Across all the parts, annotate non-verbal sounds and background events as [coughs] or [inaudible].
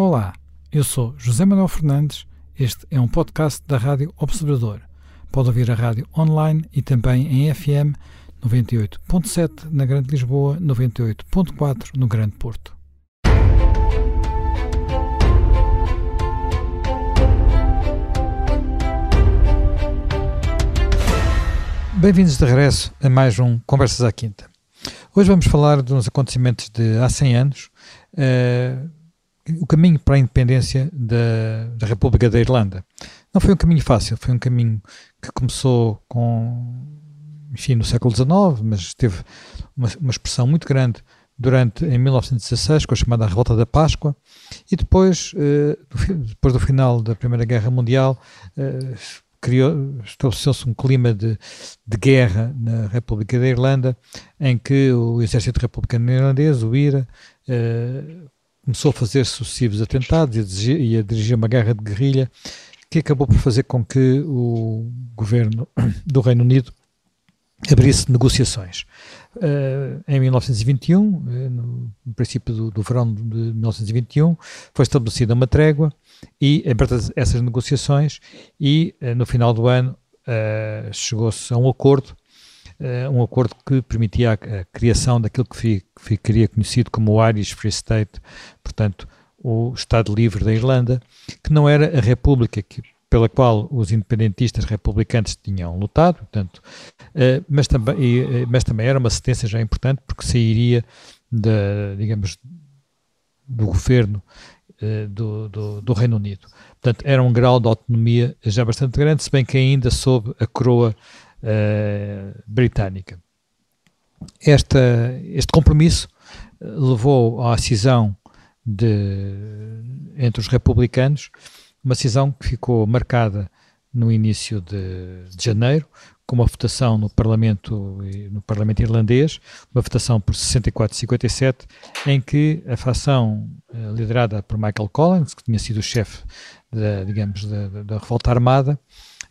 Olá, eu sou José Manuel Fernandes. Este é um podcast da Rádio Observador. Pode ouvir a rádio online e também em FM 98.7 na Grande Lisboa, 98.4 no Grande Porto. Bem-vindos de regresso a mais um Conversas à Quinta. Hoje vamos falar de uns acontecimentos de há 100 anos, uh, o caminho para a independência da, da, República da Irlanda. Não foi um caminho fácil, foi um caminho que começou com, enfim, no século XIX, mas teve uma, uma expressão muito grande durante em 1916 com a chamada Revolta da Páscoa e depois, uh, depois do final da Primeira Guerra Mundial, uh, estabeleceu-se um clima de, de, guerra na República da Irlanda, em que o exército republicano irlandês, o IRA, eh, começou a fazer sucessivos atentados e a, dirigir, e a dirigir uma guerra de guerrilha, que acabou por fazer com que o governo [coughs] do Reino Unido abrisse negociações. Uh, em 1921, eh, no, princípio do, do, verão de 1921, foi estabelecida uma trégua e abertas essas negociações e uh, no final do ano uh, chegou-se a um acordo, um acordo que permitia a, criação daquilo que ficaria conhecido como o Irish Free State, portanto, o Estado Livre da Irlanda, que não era a república que pela qual os independentistas republicanos tinham lutado, portanto, uh, mas, também, uh, mas também era uma sentença já importante porque sairia da, digamos, do governo do, do, do, Reino Unido. Portanto, era um grau de autonomia já bastante grande, se bem que ainda sob a coroa britânica. Esta, este compromisso levou à cisão de, entre os republicanos uma decisão que ficou marcada no início de, de janeiro, com uma votação no Parlamento, no Parlamento irlandês, uma votação por 64-57, em que a facção eh, liderada por Michael Collins, que tinha sido o chefe, da, digamos, da, da revolta armada,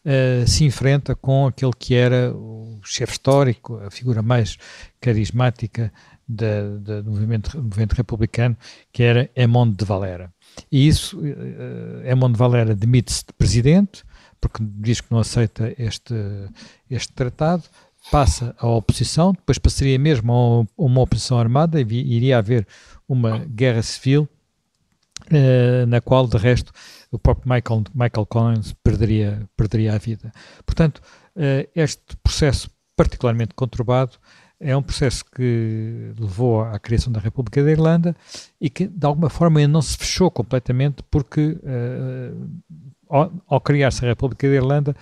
uh, se enfrenta com aquele que era o chefe histórico, a figura mais carismática da, da, do, movimento, do movimento republicano, que era Emond de Valera. E isso, Emond eh, Valera demite-se de presidente, porque diz que não aceita este, este tratado, passa à oposição, depois passaria mesmo a uma oposição armada iria haver uma guerra civil, uh, na qual, de resto, o próprio Michael, Michael Collins perderia, perderia a vida. Portanto, uh, este processo particularmente conturbado é um processo que levou à criação da República da Irlanda e que, de alguma forma, ainda não se fechou completamente, porque uh, ao, ao criar-se a República da Irlanda,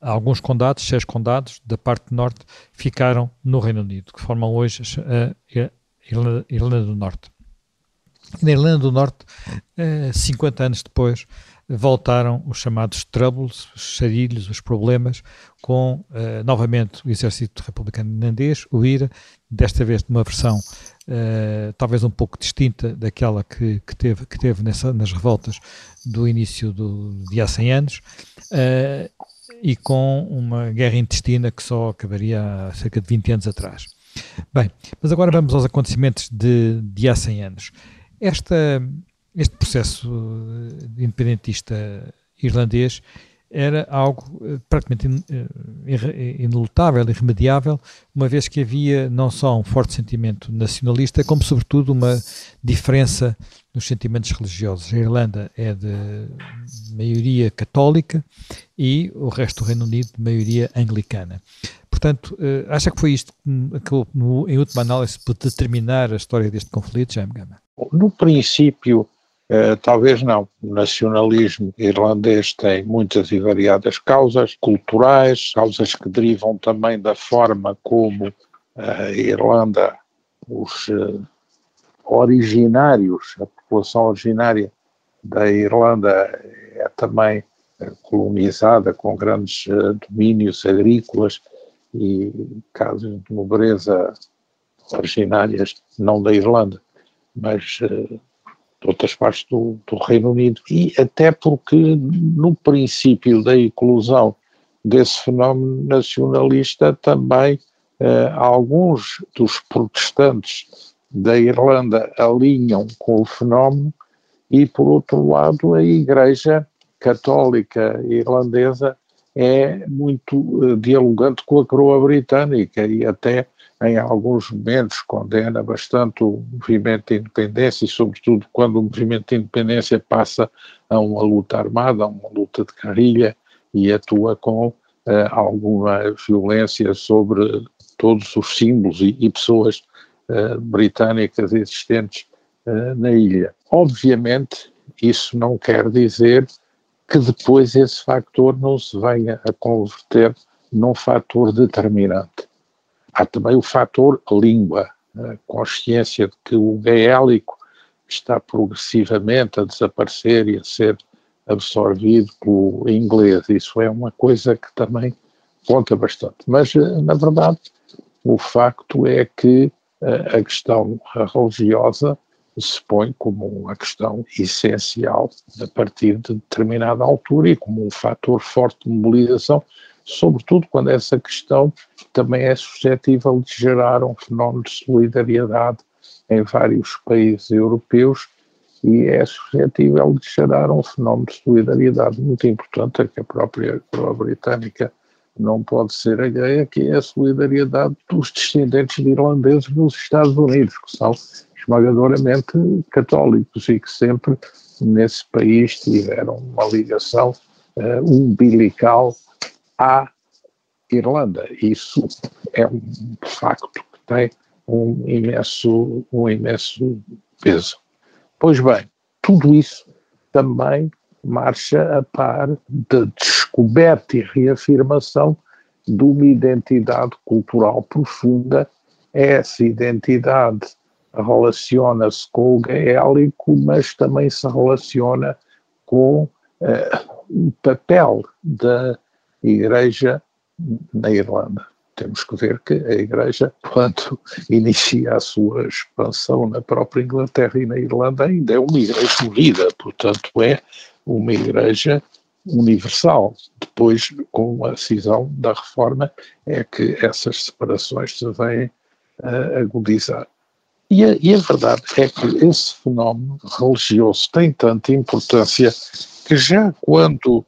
alguns condados, seis condados da parte norte, ficaram no Reino Unido, que formam hoje a Irlanda, Irlanda do Norte. Na Irlanda do Norte, uh, 50 anos depois, voltaram os chamados troubles, os charilhos, os problemas, com uh, novamente o exército republicano irlandês, o IRA, desta vez numa versão uh, talvez um pouco distinta daquela que, que teve, que teve nessa, nas revoltas do início do, de há 100 anos, e com uma guerra intestina que só acabaria há cerca de 20 anos atrás. Bem, mas agora vamos aos acontecimentos de, de há 100 anos. Esta, este processo eh, independentista irlandês era algo eh, praticamente eh, inelutável, irremediável, uma vez que havia não só um forte sentimento nacionalista, como sobretudo uma diferença nos sentimentos religiosos. A Irlanda é de maioria católica e o resto do Reino Unido de maioria anglicana. Portanto, acha que foi isto que em última análise, por determinar a história deste conflito, Jaime Gama? No princípio, Uh, talvez não. O nacionalismo irlandês tem muitas e variadas causas culturais, causas que derivam também da forma como a Irlanda, os uh, originários, a população originária da Irlanda é também colonizada com grandes domínios agrícolas e casos de nobreza originárias, não da Irlanda, mas de outras partes do, do, Reino Unido. E até porque, no princípio da eclosão desse fenómeno nacionalista, também eh, alguns dos protestantes da Irlanda alinham com o fenómeno e, por outro lado, a Igreja Católica Irlandesa é muito uh, dialogante com a coroa britânica e até em alguns momentos condena bastante o movimento de independência e sobretudo quando o movimento de independência passa a uma luta armada, a uma luta de guerrilha e atua com uh, alguma violência sobre todos os símbolos e, e pessoas uh, britânicas existentes uh, na ilha. Obviamente, isso não quer dizer que depois esse fator não se venha a converter num fator determinante. Há também o fator língua, a consciência de que o gaélico está progressivamente a desaparecer e a ser absorvido pelo inglês. Isso é uma coisa que também conta bastante. Mas, eh, na verdade, o facto é que eh, a questão religiosa se põe como uma questão essencial a partir de determinada altura e como um fator forte de mobilização, sobretudo quando essa questão também é suscetível de gerar um fenómeno de solidariedade em vários países europeus e é suscetível de gerar um fenómeno de solidariedade muito importante, que a própria coroa britânica não pode ser alheia, que é a solidariedade dos descendentes de irlandeses nos Estados Unidos, que são esmagadoramente católicos e que sempre nesse país tiveram uma ligação uh, umbilical à Irlanda. Isso é um facto que tem um imenso, um imenso peso. Pois bem, tudo isso também marcha a par da descoberta e reafirmação de uma identidade cultural profunda. Essa identidade relaciona-se com o gaélico, mas também se relaciona com uh, o papel da Igreja na Irlanda. Temos que ver que a Igreja, [laughs] quando inicia a sua expansão na própria Inglaterra e na Irlanda, ainda é uma Igreja unida, portanto, é uma Igreja universal. Depois, com a cisão da reforma, é que essas separações se vêm uh, agudizar. E a, e a, verdade é que esse fenómeno religioso tem tanta importância que já quando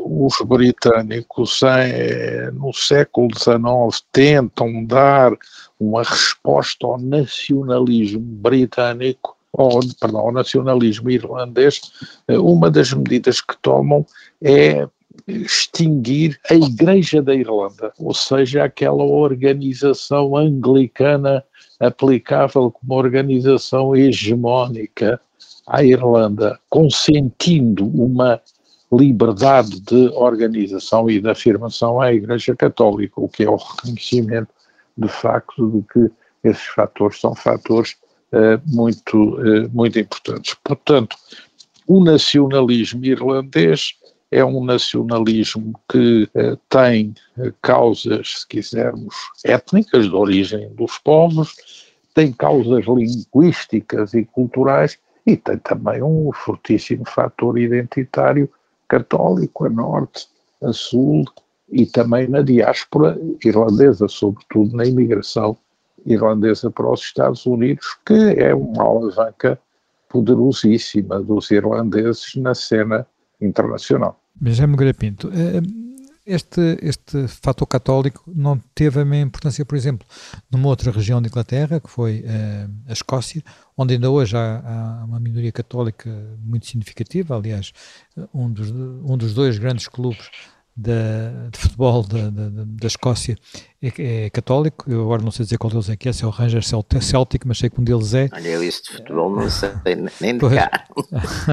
os britânicos em, no século XIX tentam dar uma resposta ao nacionalismo britânico, ou, perdão, ao nacionalismo irlandês, uh, uma das medidas que tomam é extinguir a Igreja da Irlanda, ou seja, aquela organização anglicana aplicável como organização hegemónica à Irlanda, consentindo uma liberdade de organização e de afirmação à Igreja Católica, o que é o [laughs] reconhecimento de facto de que esses fatores são fatores uh, muito, uh, muito importantes. Portanto, o nacionalismo irlandês é um nacionalismo que uh, tem causas, se quisermos, étnicas, de origem dos povos, tem causas linguísticas e culturais e tem também um fortíssimo fator identitário católico a norte, a sul e também na diáspora irlandesa, sobretudo na imigração irlandesa para os Estados Unidos, que é uma alavanca poderosíssima dos irlandeses na cena internacional. Benjamin Grapinto, eh, este, este fator católico não teve a mesma importância, por exemplo, numa outra região da Inglaterra, que foi uh, a Escócia, onde ainda hoje há, há, uma minoria católica muito significativa. Aliás, um dos, um dos dois grandes clubes da, de futebol da, da, da Escócia é, é, católico. Eu agora não sei dizer qual deles é que é, se é o Rangers Celtic, mas sei que um deles é. Olha, eu isso de futebol não sei nem de cá.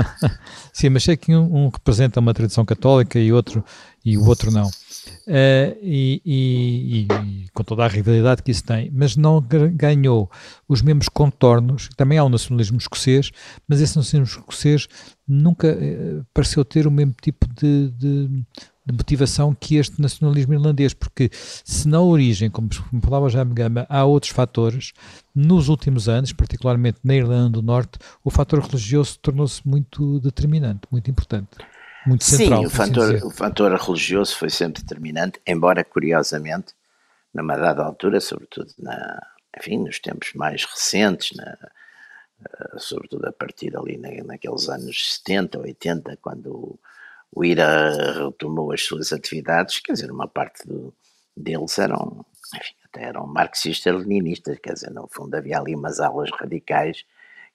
[laughs] Sim, mas sei que um, um, representa uma tradição católica e outro, e o outro não. Uh, e, e, e, com toda a rivalidade que isso tem, mas não ganhou os mesmos contornos. Também há o um nacionalismo escocês, mas esse nacionalismo escocês nunca uh, pareceu ter o mesmo tipo de, de de motivação que este nacionalismo irlandês, porque se na origem, como falava já Gama, há outros fatores, nos últimos anos, particularmente na Irlanda do Norte, o fator religioso tornou-se muito determinante, muito importante. Muito central, Sim, o fator, assim o fator religioso foi sempre determinante, embora curiosamente, numa dada altura, sobretudo na, enfim, nos tempos mais recentes, na, uh, sobretudo a partir ali na, naqueles anos 70, 80, quando o, IRA retomou as suas atividades, quer dizer, uma parte do, deles eram, enfim, até eram marxistas-leninistas, quer dizer, no fundo havia ali umas alas radicais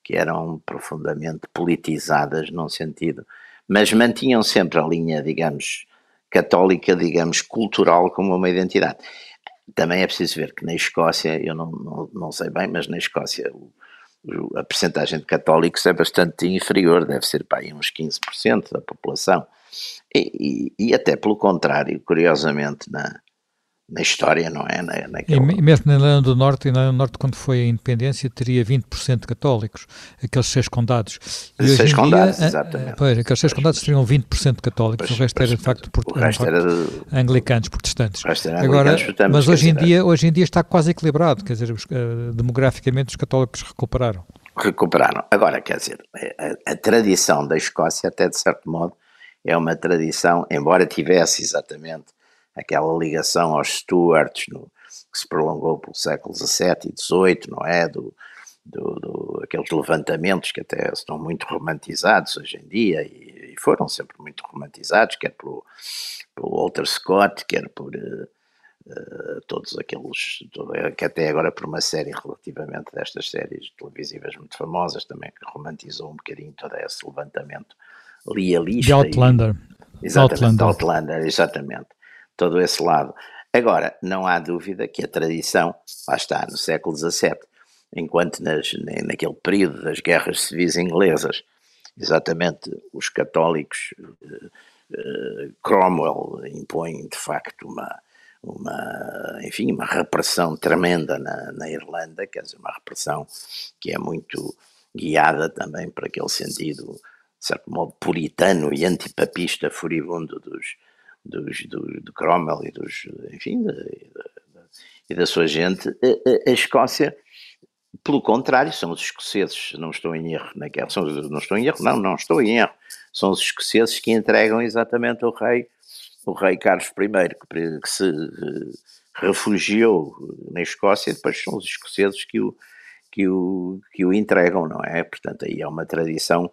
que eram profundamente politizadas num sentido, mas mantinham sempre a linha, digamos, católica, digamos, cultural como uma identidade. Também é preciso ver que na Escócia, eu não, não, não sei bem, mas na Escócia o, o, a percentagem de católicos é bastante inferior, deve ser para aí uns 15% da população. E, e, e, até pelo contrário, curiosamente, na, na história, não é? Na. E mesmo na Irlanda do Norte, na Irlanda do Norte, quando foi a independência, teria 20% de católicos, aqueles seis condados. E seis condados, exatamente. Pois, aqueles seis condados teriam 20% de católicos, pois, o resto era de facto, por, resto era de, anglicanos, protestantes. Agora, mas hoje em, dia, hoje em dia está quase equilibrado, quer dizer, uh, demograficamente os católicos recuperaram. Recuperaram. Agora, quer dizer, a, a tradição da Escócia, até de certo modo, é uma tradição, embora tivesse exatamente aquela ligação aos Stuarts, no, que se prolongou pelo século XVII e XVIII, não é? Do, do, do, aqueles levantamentos que até estão muito romantizados hoje em dia e, e foram sempre muito romantizados, quer pelo, pelo Walter Scott, quer por uh, uh, todos aqueles, todo, que até agora por uma série relativamente destas séries televisivas muito famosas também que romantizou um bocadinho todo esse levantamento lealista. De Outlander. E, exatamente, Outlander. Outlander, exatamente todo esse lado. Agora, não há dúvida que a tradição, lá está, no século XVII, enquanto nas, naquele período das guerras civis inglesas, exatamente os católicos, uh, uh, Cromwell impõe de facto uma, uma, enfim, uma repressão tremenda na, na Irlanda, quer dizer, uma repressão que é muito guiada também por aquele sentido, de certo modo, puritano e antipapista furibundo dos, dos, do, do Cromwell e dos, enfim, de, de, e da sua gente, a, a, Escócia, pelo contrário, são os escoceses, não estou em erro naquela, são, não estou em erro, não, não estou em erro, são os escoceses que entregam exatamente o rei, o rei Carlos I, que, se uh, refugiou na Escócia, depois são os escoceses que o, que o, que o entregam, não é? Portanto, aí é uma tradição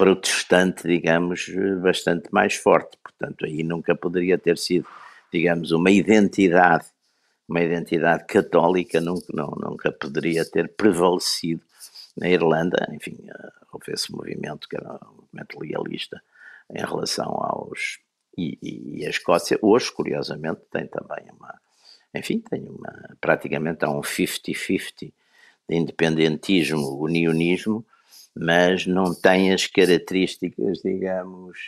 protestante, digamos, bastante mais forte. Portanto, aí nunca poderia ter sido, digamos, uma identidade, uma identidade católica nunca, não, nunca poderia ter prevalecido na Irlanda. Enfim, eh, houve esse movimento que era um movimento legalista em relação aos. E, e, e a Escócia, hoje, curiosamente, tem também uma. Enfim, tem uma. Praticamente há um 50-50 de independentismo, unionismo, mas não tem as características, digamos,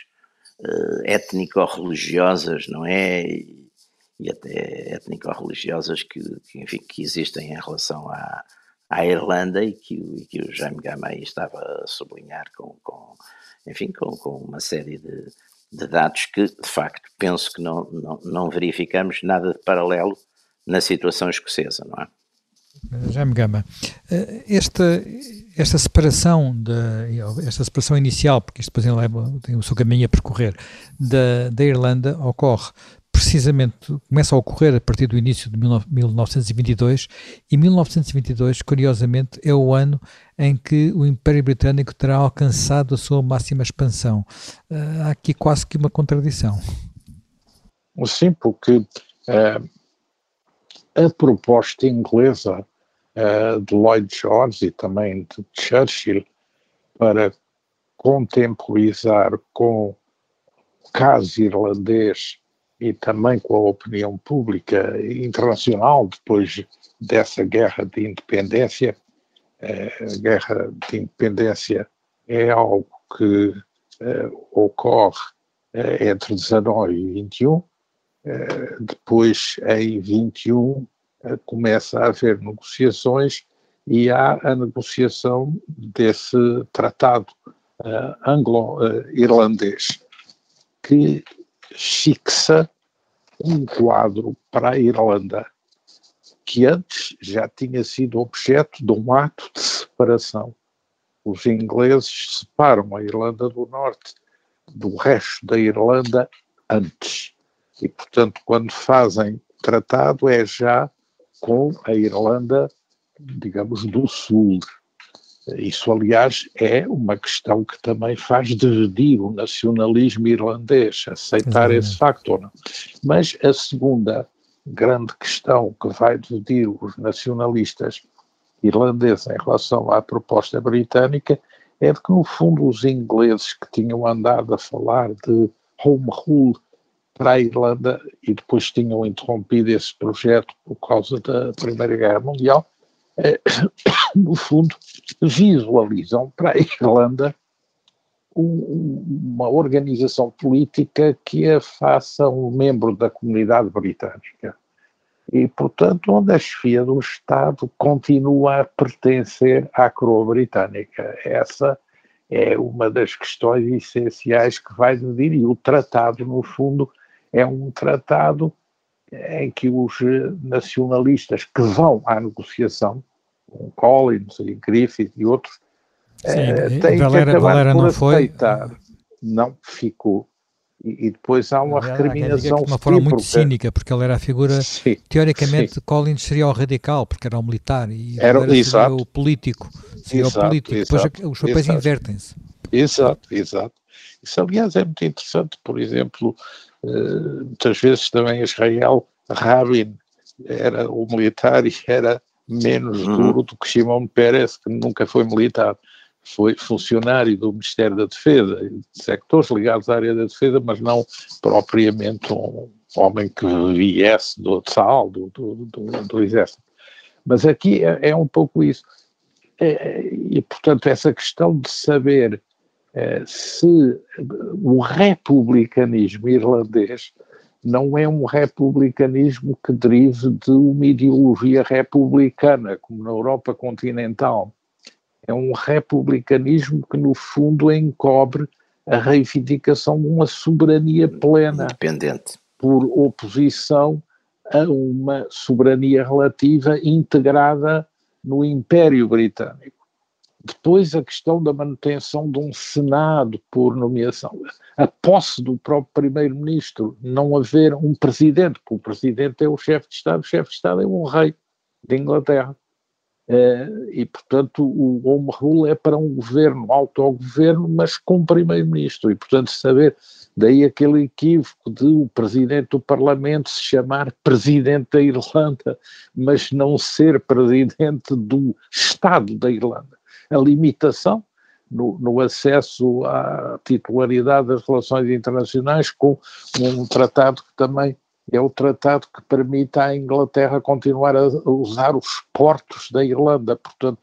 uh, étnico-religiosas, não é? E, e até étnico-religiosas que, que, enfim, que existem em relação à, à Irlanda e que, e que o Jaime Gamay estava a sublinhar com, com enfim, com, com uma série de, de dados que, de facto, penso que não, não, não verificamos nada de paralelo na situação escocesa, não é? Jaime Gama, eh, esta, esta separação, de, esta separação inicial, porque isto depois leva, tem o seu caminho a percorrer, da, da Irlanda ocorre precisamente, começa a ocorrer a partir do início de 1922 e 1922, curiosamente, é o ano em que o Império Britânico terá alcançado a sua máxima expansão. Eh, há aqui quase que uma contradição. Sim, porque é, a proposta inglesa uh, de Lloyd George e também de Churchill para contemporizar com o caso irlandês e também com a opinião pública internacional depois dessa guerra de independência. Uh, a guerra de independência é algo que uh, ocorre uh, entre 19 e 21, depois em 21 começa a haver negociações e há a negociação desse tratado uh, anglo-irlandês que fixa um quadro para a Irlanda que antes já tinha sido objeto de um ato de separação. Os ingleses separam a Irlanda do Norte do resto da Irlanda antes. E, portanto, quando fazem tratado, é já com a Irlanda, digamos, do Sul. Isso, aliás, é uma questão que também faz dividir o nacionalismo irlandês, aceitar Exatamente. esse facto ou não. Mas a segunda grande questão que vai dividir os nacionalistas irlandeses em relação à proposta britânica é de que, no fundo, os ingleses que tinham andado a falar de home rule para a Irlanda e depois tinham interrompido esse projeto por causa da Primeira Guerra Mundial, eh, [coughs] no fundo, visualizam para a Irlanda um, uma organização política que a faça um membro da comunidade britânica. E, portanto, onde a chefia do Estado continua a pertencer à coroa britânica. Essa é uma das questões essenciais que vai dividir, e o tratado, no fundo, é um tratado em que os nacionalistas que vão à negociação, com Collins e Griffith e outros, Sim, é, tem Valera, que acabar Valera por não aceitar. Foi. Não ficou. E, e depois há uma Valera, recriminação. De uma forma muito cínica, porque ele era a figura, [laughs] sim, teoricamente, sim. Collins seria o radical, porque era o militar, e era, seria o político. Seria exato, o político. Exato, depois os papéis invertem-se. Exato, exato. Isso, aliás, é muito interessante. Por exemplo, muitas vezes também Israel, Rabin era o militar e era menos uhum. duro do que Shimon Peres, que nunca foi militar foi funcionário do Ministério da Defesa, de sectores ligados à área da defesa, mas não propriamente um homem que viesse do SAL, do, do, do, do Exército. Mas aqui é, é um pouco isso. É, e, portanto, essa questão de saber é, se o republicanismo irlandês não é um republicanismo que derive de uma ideologia republicana, como na Europa continental é um republicanismo que, no fundo, encobre a reivindicação de uma soberania plena. Independente. Por oposição a uma soberania relativa integrada no Império Britânico. Depois, a questão da manutenção de um Senado por nomeação. A posse do próprio Primeiro-Ministro, não haver um presidente, porque o presidente é o chefe de Estado, o chefe de Estado é um rei de Inglaterra. Uh, e, portanto, o Home Rule é para um governo, autogoverno, mas com primeiro-ministro. E, portanto, saber, daí aquele equívoco de o presidente do Parlamento se chamar presidente da Irlanda, mas não ser presidente do Estado da Irlanda. A limitação no, no acesso à titularidade das relações internacionais com um tratado que também é o tratado que permite à Inglaterra continuar a usar os portos da Irlanda, portanto,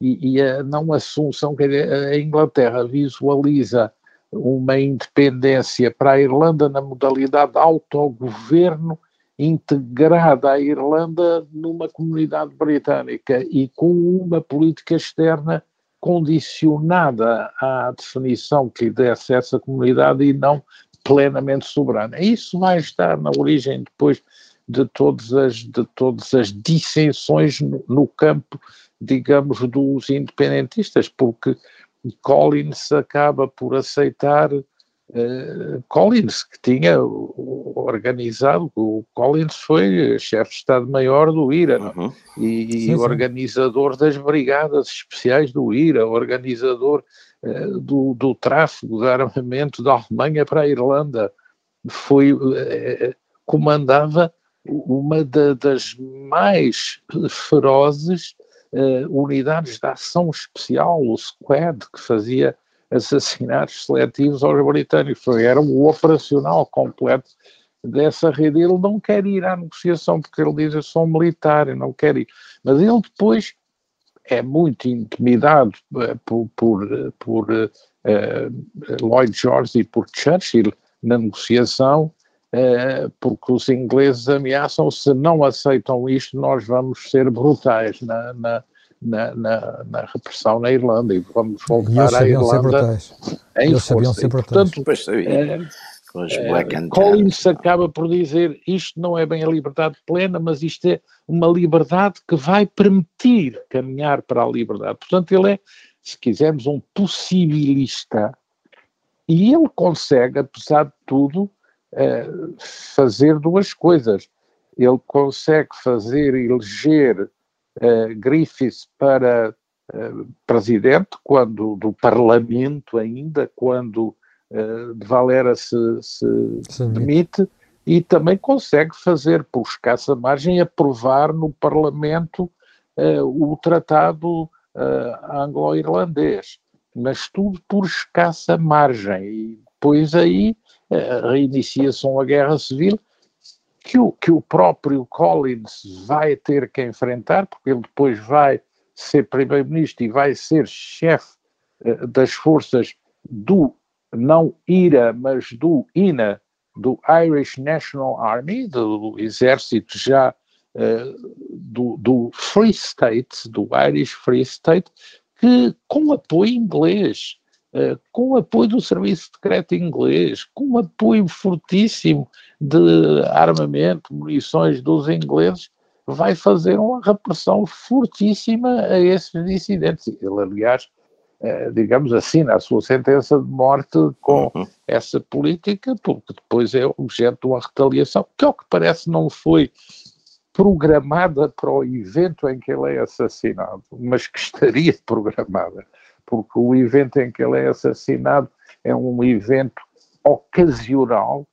e, e a não assunção que a Inglaterra visualiza uma independência para a Irlanda na modalidade autogoverno integrada à Irlanda numa comunidade britânica e com uma política externa condicionada à definição que desse essa comunidade e não plenamente soberana. Isso vai estar na origem depois de todas as, de todas as dissensões no, no campo, digamos, dos independentistas, porque Collins acaba por aceitar Uh, Collins, que tinha organizado, o Collins foi chefe de Estado-Maior do IRA uhum. e, sim, sim. organizador das brigadas especiais do IRA, organizador eh, do, do tráfego de armamento da Alemanha para a Irlanda. Foi, eh, comandava uma da, das mais ferozes uh, unidades de ação especial, o Squad, que fazia assassinatos seletivos aos britânicos. Era o operacional completo dessa rede. Ele não quer ir à negociação, porque ele diz: Eu sou militar, eu não quero ir. Mas ele depois é muito intimidado eh, por, por, por uh, Lloyd George e por Churchill na negociação, uh, porque os ingleses ameaçam se não aceitam isto, nós vamos ser brutais na, na, na, na, na repressão na Irlanda e vamos voltar à Irlanda em Eles força. Ser brutais. Portanto, Black and Collins acaba por dizer isto não é bem a liberdade plena, mas isto é uma liberdade que vai permitir caminhar para a liberdade. Portanto, ele é, se quisermos, um possibilista. E ele consegue, apesar de tudo, uh, fazer duas coisas. Ele consegue fazer eleger uh, Griffiths para presidente, quando do Parlamento ainda, quando de Valera se, se demite, e também consegue fazer, por escassa margem, aprovar no Parlamento o tratado anglo-irlandês, mas tudo por escassa margem. E depois aí reinicia-se uma guerra civil que o, que o próprio Collins vai ter que enfrentar, porque ele depois vai ser primeiro-ministro e vai ser chefe uh, das forças do, não IRA, mas do INA, do Irish National Army, do, do exército já uh, do, do Free State, do Irish Free State, que com apoio inglês, uh, com apoio do serviço secreto inglês, com apoio fortíssimo de armamento, munições dos ingleses, vai fazer uma repressão fortíssima a esses dissidentes. Ele, aliás, eh, digamos assim, na sua sentença de morte com uhum. essa política, porque depois é objeto de uma retaliação, que ao que parece não foi programada para o evento em que ele é assassinado, mas que estaria [laughs] programada, porque o evento em que ele é assassinado é um evento ocasional.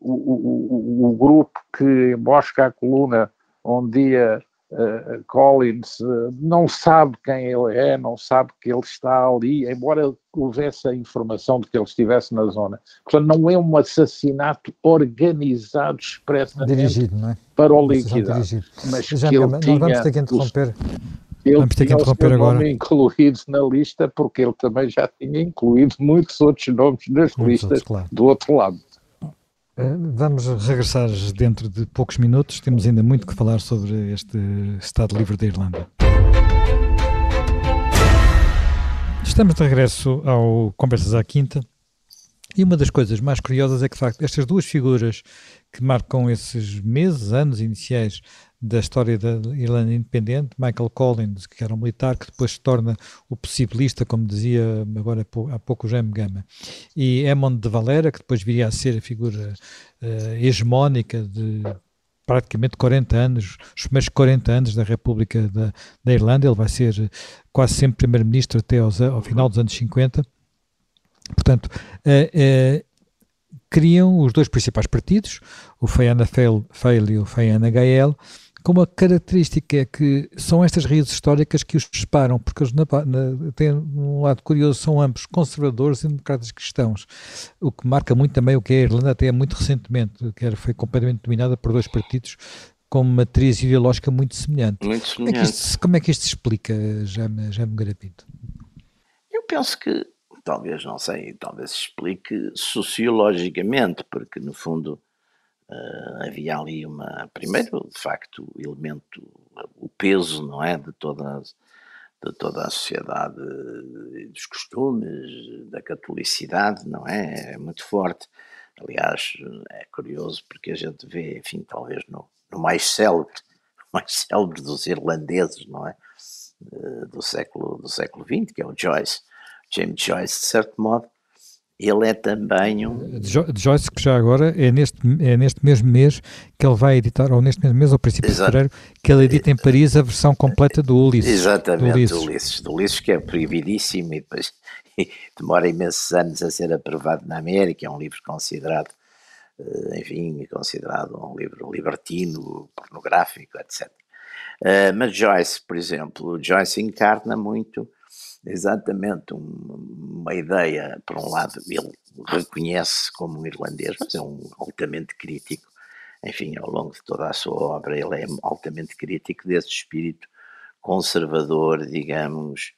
O, o, o, o grupo que embosca a coluna um dia uh, Collins uh, não sabe quem ele é, não sabe que ele está ali, embora houvesse a informação de que ele estivesse na zona. Portanto, não é um assassinato organizado expressamente dirigido, não é? para o liquidar. Mas Já, que ele não, tinha vamos ter que interromper. Ele vamos ter que interromper agora. incluído na lista porque ele também já tinha incluído muitos outros nomes nas muitos listas outros, claro. do outro lado. Eh, vamos regressar dentro de poucos minutos. Temos ainda muito que falar sobre este Estado Livre da Irlanda. Estamos de regresso ao Conversas à Quinta. E uma das coisas mais curiosas é que, de facto, estas duas figuras que marcam esses meses, anos iniciais da história da Irlanda independente, Michael Collins, que era um militar que depois se torna o possibilista, como dizia agora há pouco o Jaime Gama, e Emond de Valera, que depois viria a ser a figura uh, hegemónica de praticamente 40 anos, os primeiros 40 anos da República da, da Irlanda, ele vai ser quase sempre primeiro-ministro até aos, ao final dos anos 50. Portanto, uh, uh, criam os dois principais partidos, o Fianna Fáil e o Fianna Gael, com uma característica é que são estas raízes históricas que os separam, porque eles na, na, têm um lado curioso, são ambos conservadores e democratas cristãos, o que marca muito também o que é a Irlanda até muito recentemente, que era, foi completamente dominada por dois partidos com uma matriz ideológica muito semelhante. Muito semelhante. Como é que isto, como é que isto se explica, Jaime, Jaime Garapinto? Eu penso que, talvez, não sei, talvez se explique sociologicamente, porque no fundo Uh, havia ali uma, primeiro, de facto, o elemento, o peso, não é, de toda, de toda a sociedade, dos costumes, da catolicidade, não é, é muito forte. Aliás, é curioso porque a gente vê, enfim, talvez no, no mais célebre, [laughs] mais célebre dos irlandeses, não é, uh, do século do século XX, que é o Joyce, James Joyce, de certo modo, ele é também um. De Joyce, que já agora é neste, é neste mesmo mês que ele vai editar, ou neste mesmo mês, ou princípio Exato. de fevereiro, que ele edita em Paris a versão completa do Ulisses. Exatamente, do Ulisses, do Ulisses, do Ulisses que é proibidíssimo e depois [laughs] demora imensos anos a ser aprovado na América. É um livro considerado, eh, enfim, considerado um livro libertino, pornográfico, etc. Eh, mas Joyce, por exemplo, Joyce encarna muito exatamente um, uma ideia, por um lado, ele reconhece como um irlandês, mas é um altamente crítico. Enfim, ao longo de toda a sua obra, ele é altamente crítico desse espírito conservador, digamos,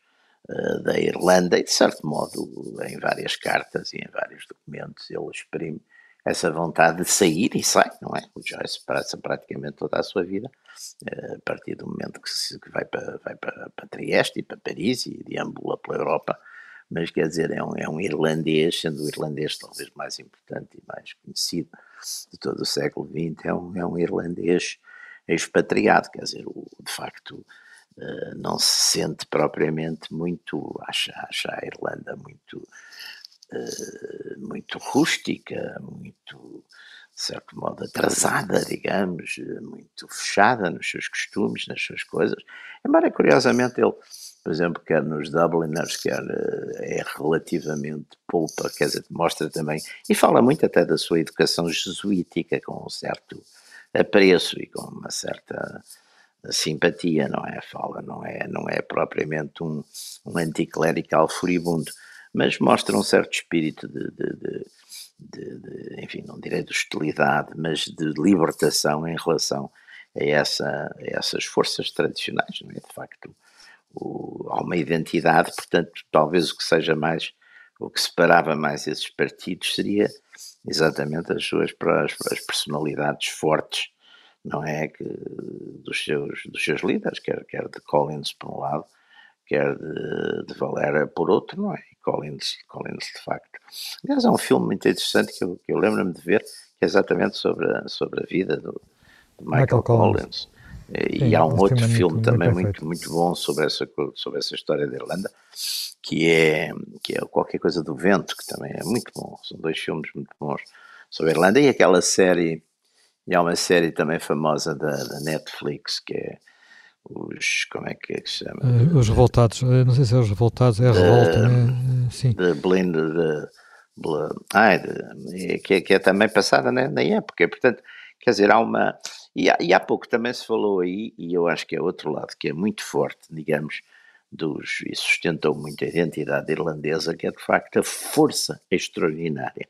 uh, da Irlanda, e de certo modo, em várias cartas e em vários documentos, ele exprime essa vontade de sair e sai, não é? O Joyce passa praticamente toda a sua vida eh, a partir do momento que, se, que vai, para, vai para, para Trieste e para Paris e deambula pela Europa, mas quer dizer, é um, é um irlandês, sendo o irlandês talvez mais importante e mais conhecido de todo o século XX, é um, é um irlandês expatriado, quer dizer, o, de facto uh, não se sente propriamente muito, acha, acha a Irlanda muito eh, muito rústica, muito, de certo modo, atrasada, digamos, muito fechada nos seus costumes, nas suas coisas. Embora, curiosamente, ele por exemplo, quer nos Dubliners, quer é relativamente poupa, quer dizer, mostra também, e fala muito até da sua educação jesuítica, com um certo apreço e com uma certa simpatia, não é? Fala, não é, não é propriamente um, um anticlerical furibundo, mas mostra um certo espírito de, de, de, de, de enfim, não direi de hostilidade, mas de libertação em relação a, essa, a essas forças tradicionais, não é? De facto, o, há uma identidade, portanto, talvez o que seja mais, o que separava mais esses partidos seria exatamente as suas as, as personalidades fortes não é? Que, dos, seus, dos seus líderes, quer, quer de Collins por um lado, quer de, de Valera por outro, não é? E Collins, Collins de facto. Aliás, é um filme muito interessante que eu, eu lembro-me de ver, que é exatamente sobre a, sobre a vida do, de Michael, Michael, Collins. Collins. E, Sim, há um outro filme muito, também muito, muito, bom sobre essa, sobre essa história da Irlanda, que é, que é qualquer coisa do vento, que também é muito bom. São dois filmes muito bons sobre a Irlanda e aquela série e há uma série também famosa da, da Netflix que é os. Como é que, é que se chama? Uh, os Revoltados, uh, não sei se é os Revoltados, é a Revolta, né? Sim. De Blind. De, ah, de, que, é, que é também passada né, na época, portanto, quer dizer, há uma. E há, e há pouco também se falou aí, e eu acho que é outro lado que é muito forte, digamos, dos, e sustentou muito a identidade irlandesa, que é de facto a força extraordinária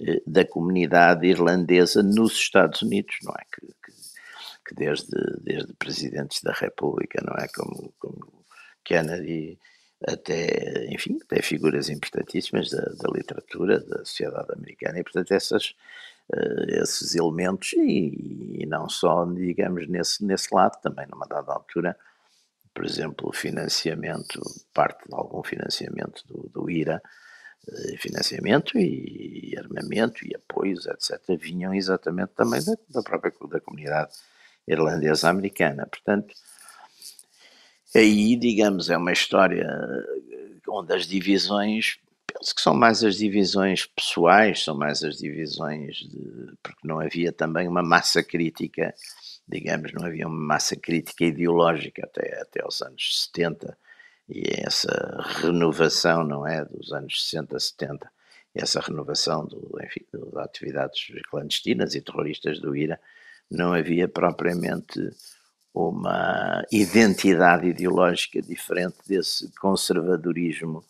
eh, da comunidade irlandesa nos Estados Unidos, não é? Que, que, que, desde, desde presidentes da República, não é? Como, como Kennedy, até, enfim, até figuras importantíssimas da, da literatura, da sociedade americana, e portanto essas, uh, esses elementos, e, e, não só, digamos, nesse, nesse lado, também numa dada altura, por exemplo, financiamento, parte de algum financiamento do, do IRA, eh, financiamento e armamento e apoios, etc., vinham exatamente também da, da própria da comunidade irlandesa americana. Portanto, aí, digamos, é uma história onde as divisões, penso que são mais as divisões pessoais, são mais as divisões de, porque não havia também uma massa crítica, digamos, não havia uma massa crítica ideológica até, até os anos 70, e essa renovação, não é, dos anos 60, 70, essa renovação do, enfim, das atividades clandestinas e terroristas do IRA, não havia propriamente uma identidade ideológica diferente desse conservadorismo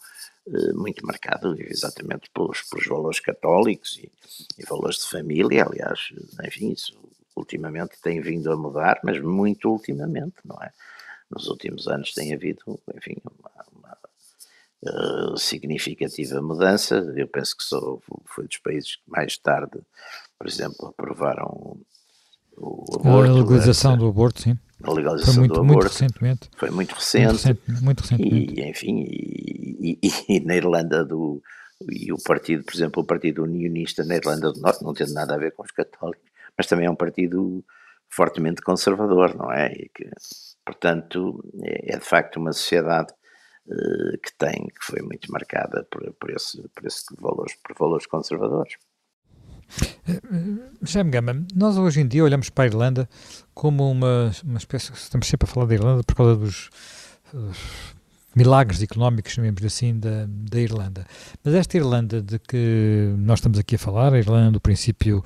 eh, muito marcado exatamente pelos, pelos valores católicos e, e, valores de família, aliás, enfim, isso ultimamente tem vindo a mudar, mas muito ultimamente, não é? nos últimos anos tem havido, enfim, uma, uma uh, significativa mudança. Eu penso que sou, foi dos países que mais tarde, por exemplo, aprovaram o aborto. A legalização do aborto, sim. A legalização foi muito, do aborto. Muito recentemente. Foi muito recente. Muito, recente, muito recentemente. E, enfim, e, e, e, na Irlanda do... E o partido, por exemplo, o Partido Unionista na Irlanda do Norte, não tem nada a ver com os católicos, mas também é um partido fortemente conservador, não é? Que, portanto, é, é de facto uma sociedade uh, que tem, que foi muito marcada por, por, esse, por, esse valores, por valores conservadores. Jaime Gama, nós hoje em dia olhamos para a Irlanda como uma, uma espécie, estamos sempre a falar da Irlanda por causa dos, dos milagres económicos, chamemos assim, da, da Irlanda. Mas esta Irlanda de que nós estamos aqui a falar, a Irlanda do princípio,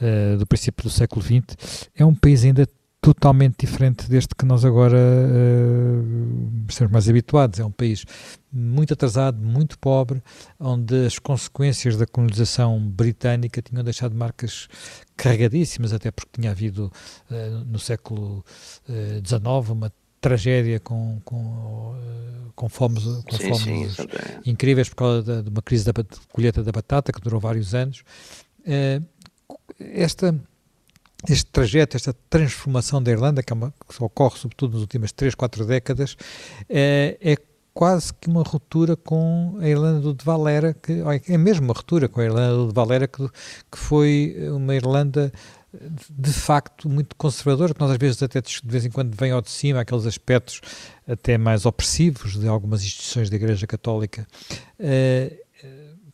uh, do princípio do século XX, é um país ainda totalmente diferente deste que nós agora uh, estamos mais habituados. É um país muito atrasado, muito pobre, onde as consequências da colonização britânica tinham deixado marcas carregadíssimas, até porque tinha havido uh, no século XIX uh, uma tragédia com, com, com fomes, com sim, fomes sim, incríveis por causa de, de uma crise da colheita da batata que durou vários anos. Uh, esta, este trajeto, esta transformação da Irlanda, que, é uma, que ocorre sobretudo nas últimas 3, 4 décadas, é, é quase que uma ruptura com a Irlanda de Valera, que é mesmo uma ruptura com a Irlanda de Valera, que, que foi uma Irlanda de facto muito conservadora, que nós às vezes até de vez em quando vem ao de cima aqueles aspectos até mais opressivos de algumas instituições da Igreja Católica. Uh,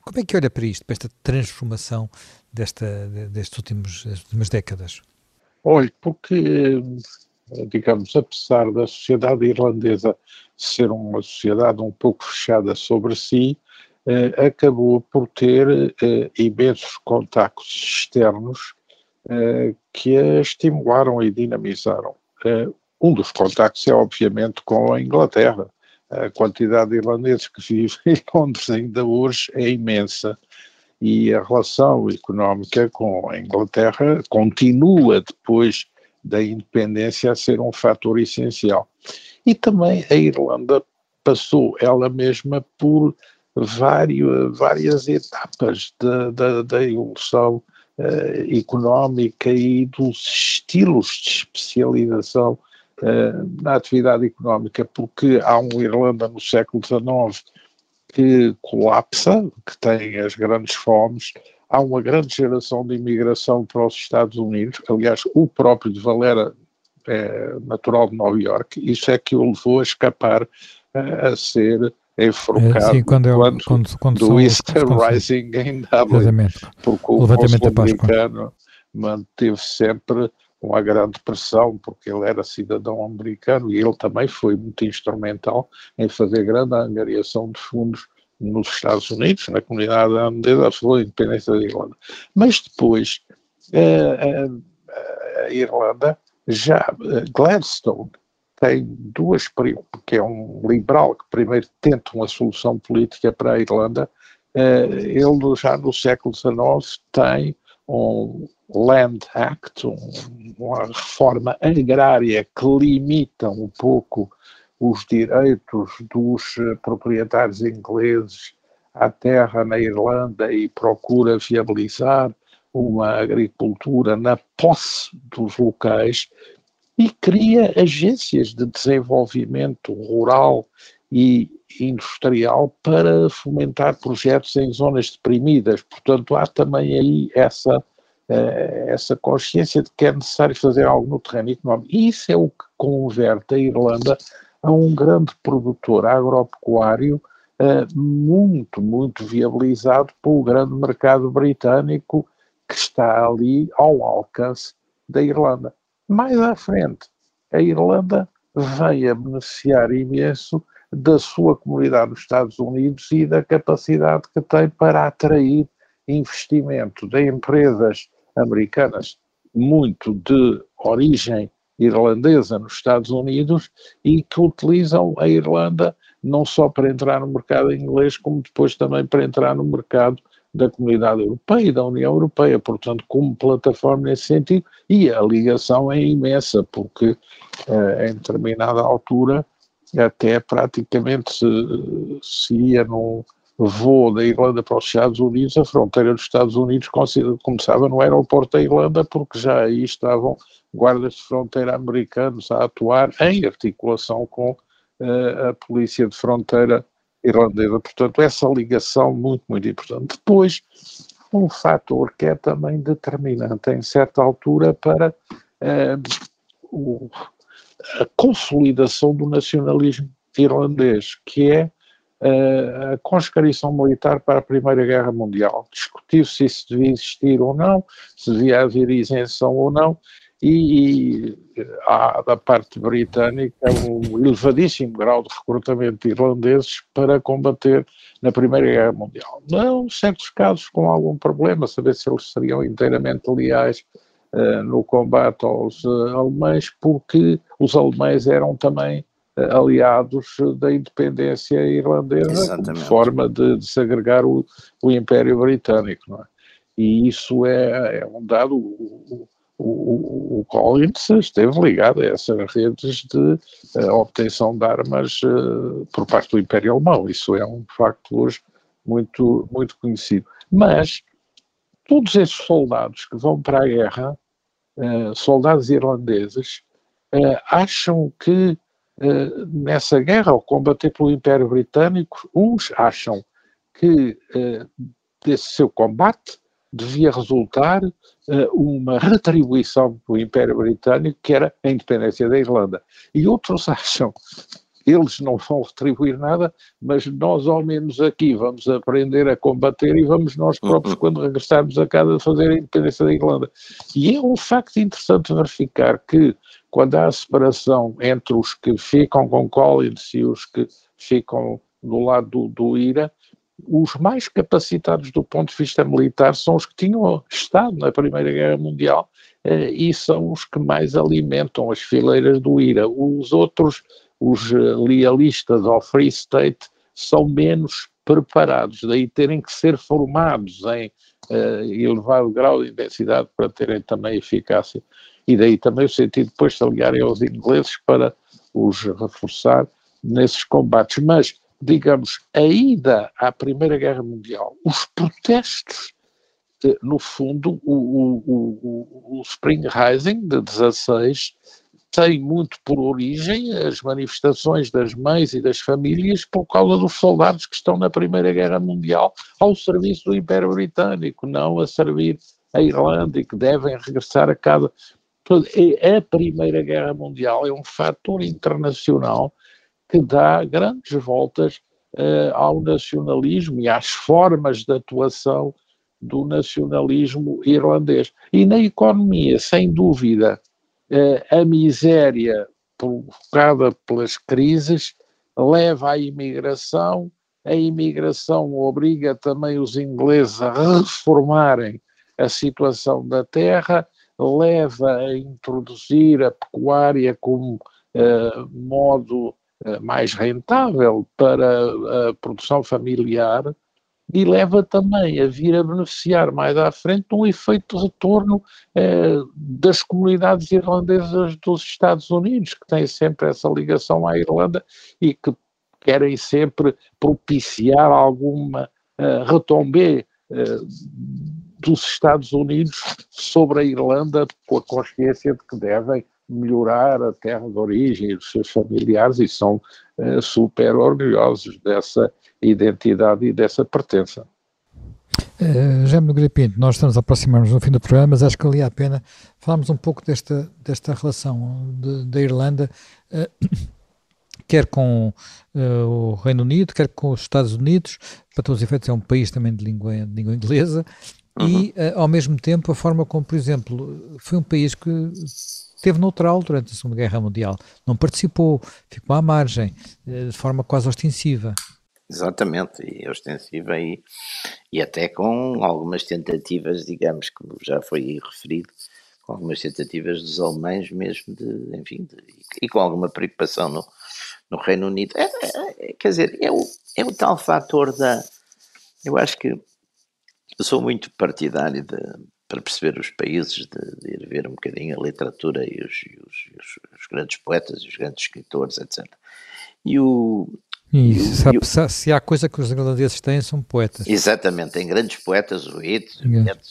como é que olha para isto, para esta transformação desta, destes últimos, últimas décadas? Olhe, porque digamos, apesar da sociedade irlandesa ser uma sociedade um pouco fechada sobre si, eh, acabou por ter eh, imensos contactos externos eh, que a estimularam e dinamizaram. Eh, um dos contactos é, obviamente, com a Inglaterra. A quantidade de irlandeses que vivem em Londres ainda hoje é imensa e a relação económica com a Inglaterra continua depois da independência a ser um fator essencial. E também a Irlanda passou ela mesma por vários, várias etapas da, da, da evolução uh, económica e dos estilos de especialização uh, na atividade económica, porque há uma Irlanda no século XIX que colapsa, que tem as grandes fomes, há uma grande geração de imigração para os Estados Unidos, aliás, o próprio de Valera é natural de Nova York, isso é que o levou a escapar a ser enforcado é, sim, quando, eu, quando, quando, quando do Easter Rising em Dublin, Exatamente. porque o, o americano manteve sempre uma grande pressão, porque ele era cidadão americano e ele também foi muito instrumental em fazer grande angariação de fundos nos Estados Unidos, na comunidade holandesa, a independência da Irlanda. Mas depois, a, eh, a, a Irlanda, já eh, Gladstone tem duas, que é um liberal que primeiro tenta uma solução política para a Irlanda, eh, ele já no século XIX tem um Land Act, um, uma reforma agrária que limita um pouco os direitos dos eh, proprietários ingleses à terra na Irlanda e procura viabilizar uma agricultura na posse dos locais e cria agências de desenvolvimento rural e industrial para fomentar projetos em zonas deprimidas. Portanto, há também aí essa, uh, essa consciência de que é necessário fazer algo no terreno económico. E isso é o que converte a Irlanda a um grande produtor agropecuário uh, muito, muito viabilizado pelo grande mercado britânico que está ali ao alcance da Irlanda. Mais à frente, a Irlanda vem a beneficiar imenso da sua comunidade nos Estados Unidos e da capacidade que tem para atrair investimento de empresas americanas muito de origem irlandesa nos Estados Unidos e que utilizam a Irlanda não só para entrar no mercado inglês, como depois também para entrar no mercado da Comunidade Europeia e da União Europeia, portanto, como plataforma nesse sentido, e a ligação é imensa, porque eh, em determinada altura até praticamente se, se ia num voo da Irlanda para os Estados Unidos, a fronteira dos Estados Unidos começava no aeroporto da Irlanda, porque já aí estavam guardas de fronteira americanos a atuar em articulação com uh, a polícia de fronteira irlandesa. Portanto, essa ligação muito, muito importante. Depois, um fator que é também determinante em certa altura para uh, o, a consolidação do nacionalismo irlandês, que é uh, a conscrição militar para a Primeira Guerra Mundial. Discutiu-se se isso devia existir ou não, se devia haver isenção ou não, e, e há da parte britânica um elevadíssimo grau de recrutamento de irlandeses para combater na Primeira Guerra Mundial. Não, certos casos com algum problema, saber se eles seriam inteiramente leais no combate aos uh, alemães, porque os alemães eram também uh, aliados da independência irlandesa Exatamente. como forma de, de segregar o, o Império Britânico, é? E isso é, é um dado, o, o, o, Collins esteve ligado a essas redes de uh, obtenção de armas uh, por parte do Império Alemão. Isso é um facto hoje muito, muito conhecido. Mas todos esses soldados que vão para a guerra, uh, soldados irlandeses, acham que nessa guerra, ao combater pelo Império Britânico, uns acham que desse seu combate devia resultar uh, uma retribuição do Império Britânico, que era a independência da Irlanda. E outros [laughs] acham eles não vão retribuir nada, mas nós ao menos aqui vamos aprender a combater e vamos nós próprios, uhum. quando regressarmos a casa, fazer a independência da Irlanda. E é um facto interessante verificar que quando há a separação entre os que ficam com Collins e os que ficam do lado do, do IRA, os mais capacitados do ponto de vista militar são os que tinham estado na Primeira Guerra Mundial eh, e são os que mais alimentam as fileiras do IRA. Os outros, os eh, lealistas ao Free State, são menos preparados, daí terem que ser formados em uh, elevado grau de intensidade para terem também eficácia. E daí também o sentido depois de se aliarem aos ingleses para os reforçar nesses combates. Mas digamos, a ida à Primeira Guerra Mundial, os protestos, de, no fundo, o, o, o, o Spring Rising de 16 tem muito por origem as manifestações das mães e das famílias por causa dos soldados que estão na Primeira Guerra Mundial ao serviço do Império Britânico, não a servir a Irlanda e que devem regressar a casa. A Primeira Guerra Mundial é um fator internacional que dá grandes voltas uh, ao nacionalismo e às formas de atuação do nacionalismo irlandês. E na economia, sem dúvida, a miséria provocada pelas crises leva à imigração, a imigração obriga também os ingleses a reformarem a situação da terra, leva a introduzir a pecuária como uh, modo eh, mais rentável para a produção familiar e leva também a vir a beneficiar mais à frente um efeito de retorno eh, das comunidades irlandesas dos Estados Unidos, que têm sempre essa ligação à Irlanda e que querem sempre propiciar alguma uh, retombée uh, dos Estados Unidos sobre a Irlanda com a consciência de que devem melhorar a terra de origem dos seus familiares e são uh, super orgulhosos dessa identidade e dessa pertença. Uh, Jaime Nogueira Pinto, nós estamos a aproximar-nos no fim do programa, mas acho que ali a pena falarmos um pouco desta, desta relação da Irlanda, uh, [coughs] quer com uh, o Reino Unido, quer com os Estados Unidos, para todos os efeitos é um país também de língua, de língua inglesa, uhum. e ao mesmo tempo a forma como, por exemplo, foi um país que esteve neutral durante a Segunda Guerra Mundial, não participou, ficou à margem, eh, de forma quase ostensiva. Exatamente, e ostensiva e, e até com algumas tentativas, digamos, como já foi referido, com algumas tentativas dos alemães mesmo de, enfim, de, e com alguma preocupação no, no Reino Unido. É, é, é, quer dizer, é o, é o tal fator da. Eu acho que eu sou muito partidário de, para perceber os países, de, de, ir ver um bocadinho a literatura e os, e os, e os, os grandes poetas e os grandes escritores, etc. E o. E, sabe, o, se há coisa que os irlandeses têm, são poetas. Exatamente, tem grandes poetas, o Yeats,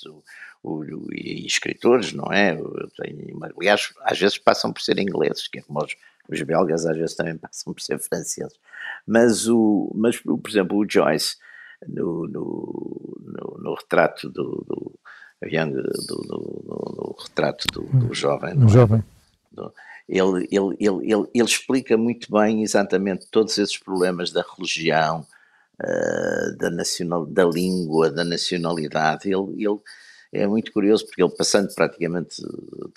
o, o, o, e escritores, não é? Eu tenho, aliás, às vezes passam por ser ingleses, que é como os, os belgas às vezes também [laughs] passam por ser franceses. Mas, o, mas por exemplo, o Joyce, no, no, no, no retrato do, do Young, do, do, do, retrato do, do hum. jovem. Um é? jovem. Ele, ele, ele, ele, explica muito bem exatamente todos esses problemas da religião, uh, da, nacional, da língua, da nacionalidade. Ele, ele é muito curioso porque ele, passando praticamente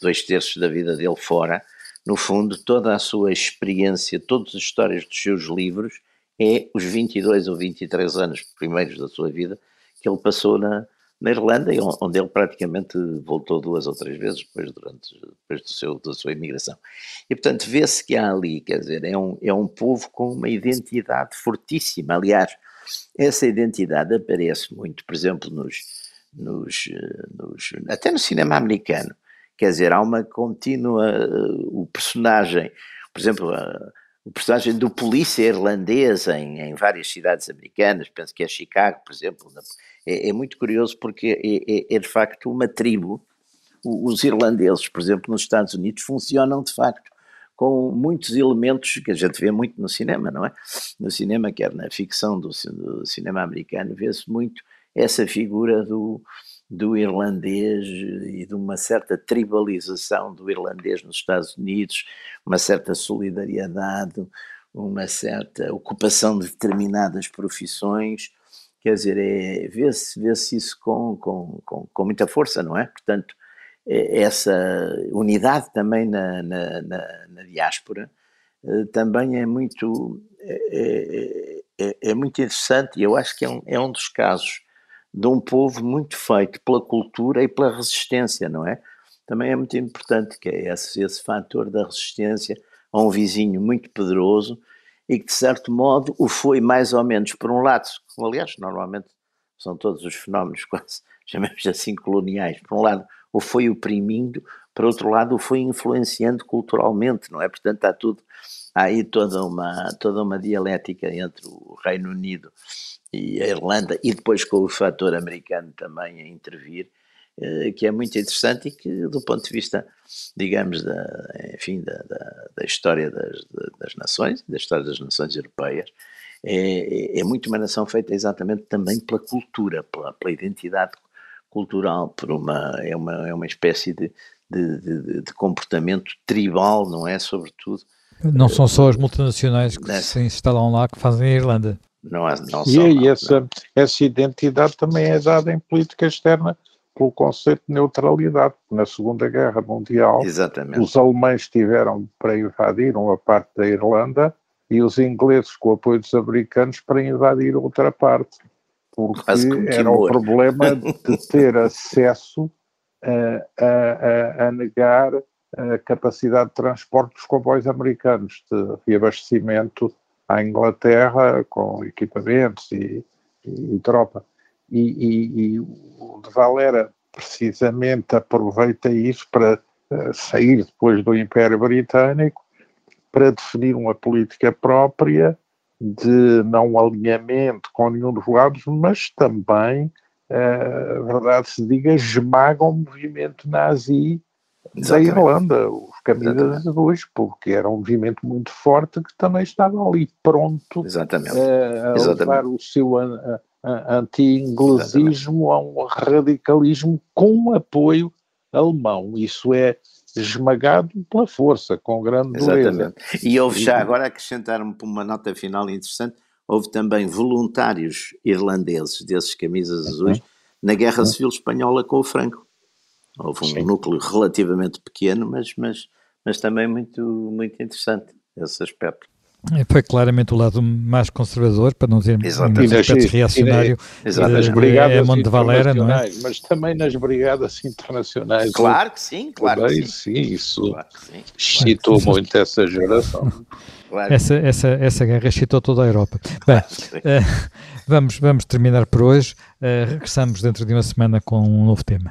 dois terços da vida dele fora, no fundo, toda a sua experiência, todas as histórias dos seus livros, é os 22 ou 23 anos primeiros da sua vida que ele passou na, na Irlanda, onde ele praticamente voltou duas ou três vezes depois, durante, depois do seu, da sua imigração. E, portanto, vê-se que há ali, quer dizer, é um, é um povo com uma identidade fortíssima. Aliás, essa identidade aparece muito, por exemplo, nos, nos, nos até no cinema americano. Quer dizer, há uma contínua. O personagem, por exemplo, o personagem do polícia irlandês em, em várias cidades americanas, penso que é Chicago, por exemplo, é, é muito curioso porque é, é, é, de facto uma tribo. Os irlandeses, por exemplo, nos Estados Unidos, funcionam de facto com muitos elementos que a gente vê muito no cinema, não é? No cinema, quer na ficção do, do cinema americano, vê-se muito essa figura do, do irlandês e de uma certa tribalização do irlandês nos Estados Unidos, uma certa solidariedade, uma certa ocupação de determinadas profissões, quer dizer, é, vê-se vê isso com, com, com, com, muita força, não é? Portanto, essa unidade também na, na, na, na diáspora também é muito, é, é, é, muito interessante e eu acho que é um, é um dos casos de um povo muito feito pela cultura e pela resistência, não é? Também é muito importante que é esse, esse fator da resistência a um vizinho muito poderoso e que, de certo modo, o foi mais ou menos, por um lado, como aliás, normalmente são todos os fenómenos [laughs] quase, chamemos assim, coloniais, por um lado, o foi oprimindo, por outro lado, o foi influenciando culturalmente, não é? Portanto, há tudo, há aí toda uma, toda uma dialética entre o Reino Unido e a Irlanda, e depois com o fator americano também a intervir, eh, que é muito interessante e que, do ponto de vista, digamos, da, enfim, da, da, da história das, das nações, da história das nações europeias, é, é, muito uma nação feita exatamente também pela cultura, pela, pela identidade cultural, por uma, é, uma, é uma espécie de, de, de, de comportamento tribal, não é? Sobretudo. Não são só as multinacionais que se instalam lá que fazem a Irlanda. Não, é, não e aí, essa, essa identidade também é dada em política externa pelo conceito de neutralidade. Na Segunda Guerra Mundial, Exatamente. os alemães tiveram para invadir uma parte da Irlanda e os ingleses, com o apoio dos americanos, para invadir outra parte. Porque era o problema de [laughs] ter acesso a, a, a, negar a capacidade de transporte dos comboios americanos, de reabastecimento à Inglaterra com equipamentos e, e, e tropa. E, e, o de Valera precisamente aproveita isso para uh, sair depois do Império Britânico para definir uma política própria de não alinhamento com nenhum dos lados, mas também, uh, verdade se diga, esmaga o movimento nazi Exatamente. da Irlanda, os camisas azuis, porque era um movimento muito forte que também estava ali pronto Exatamente. Uh, a Exatamente. levar o seu anti-inglesismo a um radicalismo com apoio alemão. Isso é esmagado pela força, com grande dureza. Exatamente. E houve já agora acrescentar-me uma nota final interessante, houve também voluntários irlandeses desses camisas azuis na Guerra Civil Espanhola com o Franco. Houve um Sim. núcleo relativamente pequeno, mas, mas, mas também muito, muito interessante esse aspecto. Foi claramente o lado mais conservador, para não dizer Exatamente. um aspecto reacionário nas brigadas é Monte Valera, não é? Mas também nas brigadas internacionais. Claro que sim, claro também, que sim. sim isso claro sim. excitou claro muito essa geração. [laughs] Claro. Essa, essa, essa guerra excitou toda a Europa. Bem, [laughs] uh, vamos, vamos terminar por hoje. Uh, regressamos dentro de uma semana com um novo tema.